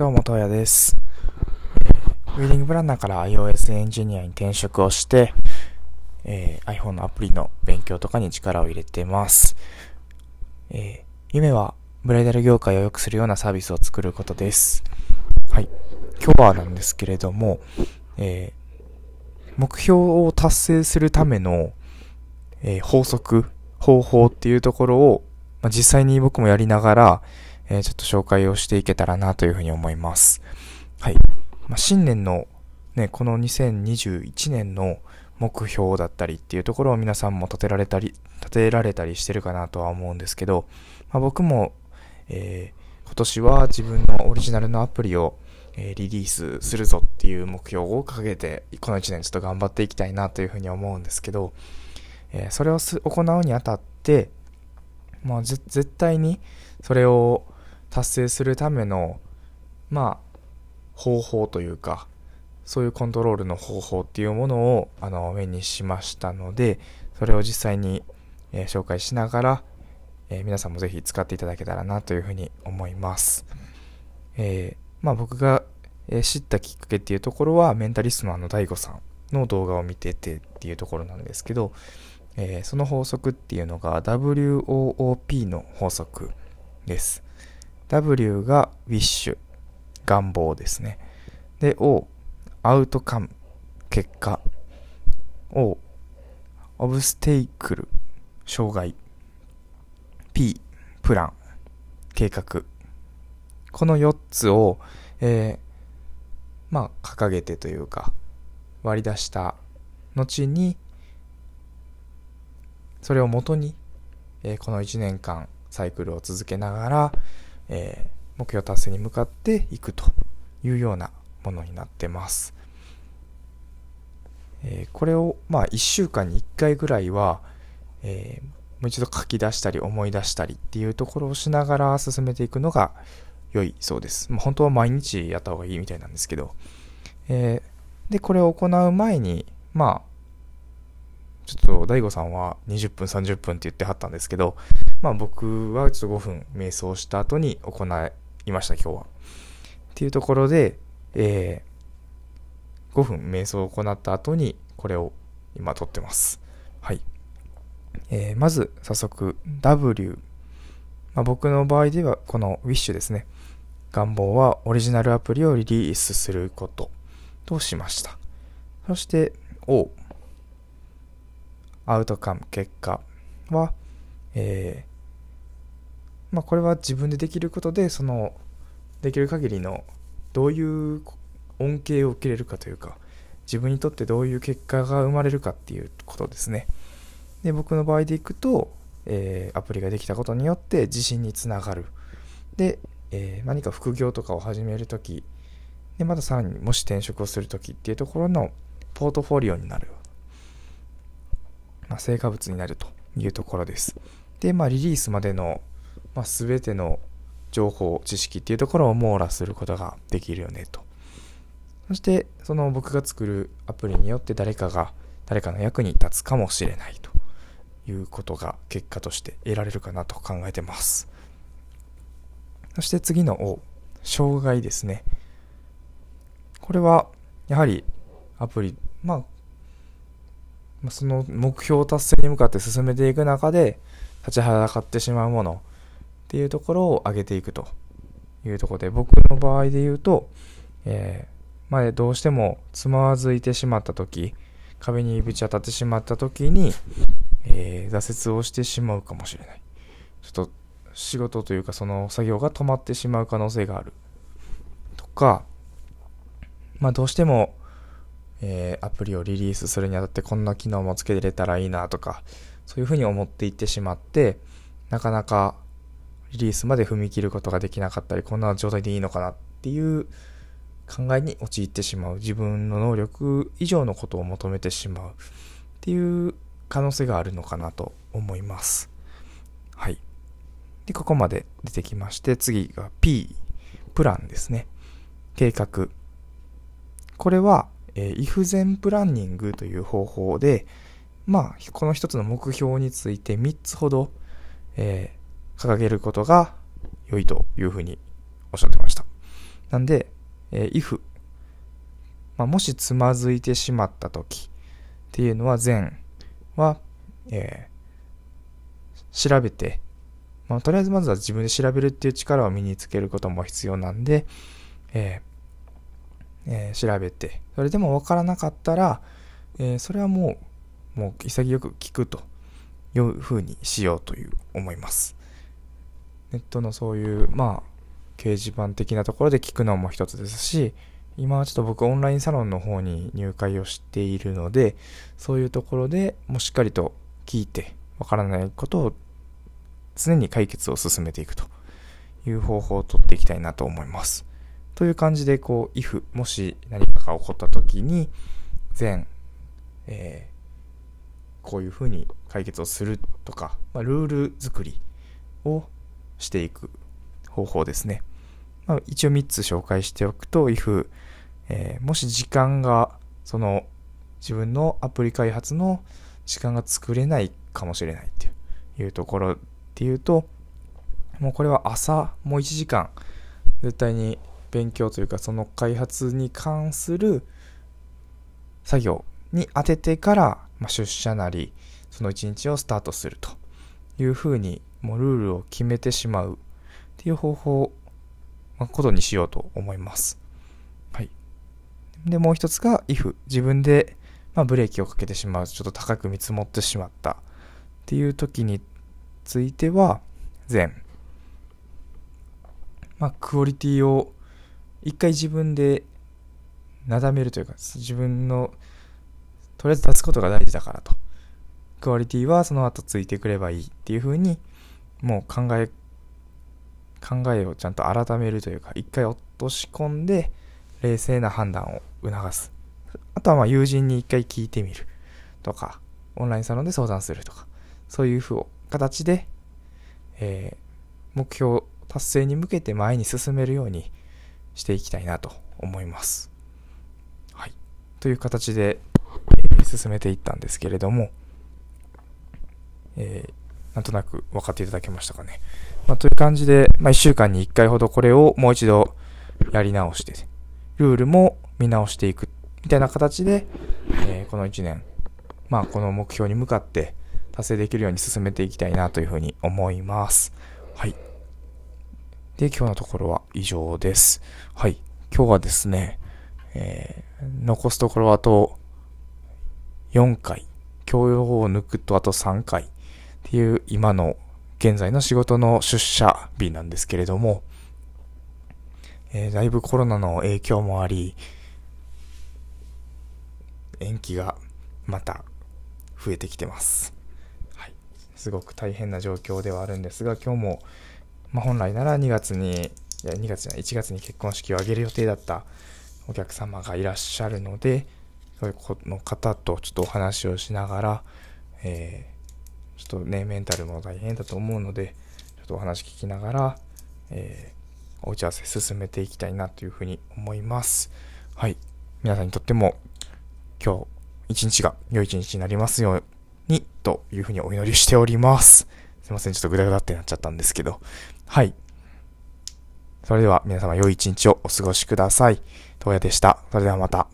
どうも、とうやです。ウェディングプランナーから iOS エンジニアに転職をして、えー、iPhone のアプリの勉強とかに力を入れてます。えー、夢はブライダル業界を良くするようなサービスを作ることです。はい。今日はなんですけれども、えー、目標を達成するための、え法則、方法っていうところを、まあ、実際に僕もやりながら、えちょっと紹介をしていけたらなというふうに思います。はい。まあ、新年のね、この2021年の目標だったりっていうところを皆さんも立てられたり、立てられたりしてるかなとは思うんですけど、まあ、僕も、えー、今年は自分のオリジナルのアプリを、えー、リリースするぞっていう目標を掲げて、この1年ちょっと頑張っていきたいなというふうに思うんですけど、えー、それを行うにあたって、まあ、絶対にそれを達成するための、まあ、方法というか、そういうコントロールの方法っていうものを、あの、目にしましたので、それを実際に、えー、紹介しながら、えー、皆さんもぜひ使っていただけたらなというふうに思います。えー、まあ僕が、え知ったきっかけっていうところは、メンタリストのあの DAIGO さんの動画を見ててっていうところなんですけど、えその法則っていうのが WOOP の法則です。W が wish、願望ですね。で、O、アウトカム、結果。O、オブステイクル、障害。P、プラン、計画。この4つを、えー、まあ、掲げてというか、割り出した後に、それをもとに、えー、この1年間サイクルを続けながら、えー、目標達成に向かっていくというようなものになってます。えー、これを、まあ、1週間に1回ぐらいは、えー、もう一度書き出したり思い出したりっていうところをしながら進めていくのが良いそうです。まあ、本当は毎日やった方がいいみたいなんですけど、えー、で、これを行う前に、まあ、ちょっと DAIGO さんは20分30分って言ってはったんですけど、まあ僕はちょっと5分瞑想した後に行いました今日は。っていうところで、えー、5分瞑想を行った後にこれを今撮ってます。はい。えー、まず早速 W。まあ、僕の場合ではこの Wish ですね。願望はオリジナルアプリをリリースすることとしました。そして O。アウトカム、結果は、えー、まあ、これは自分でできることで、その、できる限りの、どういう恩恵を受けれるかというか、自分にとってどういう結果が生まれるかっていうことですね。で、僕の場合でいくと、えー、アプリができたことによって自信につながる。で、えー、何か副業とかを始めるとき、で、またさらにもし転職をするときっていうところのポートフォリオになるまあ、成果物になるというところです。で、まあ、リリースまでの、まあ、全ての情報、知識っていうところを網羅することができるよねと。そして、その僕が作るアプリによって誰かが、誰かの役に立つかもしれないということが結果として得られるかなと考えてます。そして次の O、障害ですね。これは、やはりアプリ、まあ、その目標達成に向かって進めていく中で立ちはだかってしまうものっていうところを上げていくというところで僕の場合で言うと、えー、まあ、どうしてもつまずいてしまった時壁にぶち当たってしまった時に、えー、挫折をしてしまうかもしれない。ちょっと仕事というかその作業が止まってしまう可能性があるとかまあどうしてもえー、アプリをリリースするにあたってこんな機能もつけれたらいいなとか、そういうふうに思っていってしまって、なかなかリリースまで踏み切ることができなかったり、こんな状態でいいのかなっていう考えに陥ってしまう。自分の能力以上のことを求めてしまうっていう可能性があるのかなと思います。はい。で、ここまで出てきまして、次が P、プランですね。計画。これは、えー、if 前プランニングという方法で、まあ、この一つの目標について3つほど、えー、掲げることが良いというふうにおっしゃってました。なんで、えー、if、まあ、もしつまずいてしまった時っていうのは前は、えー、調べて、まあ、とりあえずまずは自分で調べるっていう力を身につけることも必要なんで、えーえー、調べて、それでもわからなかったら、えー、それはもう、もう潔く聞くというふうにしようという思います。ネットのそういう、まあ、掲示板的なところで聞くのも一つですし、今はちょっと僕オンラインサロンの方に入会をしているので、そういうところでもうしっかりと聞いて、わからないことを常に解決を進めていくという方法をとっていきたいなと思います。という感じで、こう、if、もし何かが起こった時に、全、えー、こういうふうに解決をするとか、まあ、ルール作りをしていく方法ですね。まあ、一応3つ紹介しておくと、if、えー、もし時間が、その、自分のアプリ開発の時間が作れないかもしれないっていうところっていうと、もうこれは朝、もう1時間、絶対に勉強というか、その開発に関する作業に当ててから、まあ、出社なり、その1日をスタートするというふうに、もうルールを決めてしまうっていう方法、まあ、ことにしようと思います。はい。で、もう一つが if。自分で、まあ、ブレーキをかけてしまう。ちょっと高く見積もってしまったっていう時については、全。まあ、クオリティを一回自分でなだめるというか、自分の、とりあえず出すことが大事だからと。クオリティはその後ついてくればいいっていうふうに、もう考え、考えをちゃんと改めるというか、一回落とし込んで、冷静な判断を促す。あとはまあ友人に一回聞いてみるとか、オンラインサロンで相談するとか、そういうふう形で、えー、目標達成に向けて前に進めるようにしていきたいなと思います。はい。という形で、えー、進めていったんですけれども、えー、なんとなく分かっていただけましたかね。まあ、という感じで、まあ、1週間に1回ほどこれをもう一度やり直して、ルールも見直していくみたいな形で、えー、この1年、まあ、この目標に向かって達成できるように進めていきたいなというふうに思います。はい。で、今日のところは以上です。はい。今日はですね、えー、残すところあと4回、教養法を抜くとあと3回っていう今の現在の仕事の出社日なんですけれども、えー、だいぶコロナの影響もあり、延期がまた増えてきてます。はい。すごく大変な状況ではあるんですが、今日も、まあ、本来なら2月に、いや、2月じゃない、1月に結婚式を挙げる予定だったお客様がいらっしゃるので、そういうこの方とちょっとお話をしながら、えー、ちょっとね、メンタルも大変だと思うので、ちょっとお話聞きながら、えー、お打ち合わせ進めていきたいなというふうに思います。はい。皆さんにとっても、今日、一日が良い一日になりますように、というふうにお祈りしております。すいません、ちょっとグダグダってなっちゃったんですけど。はい。それでは皆様良い一日をお過ごしください。東野でした。それではまた。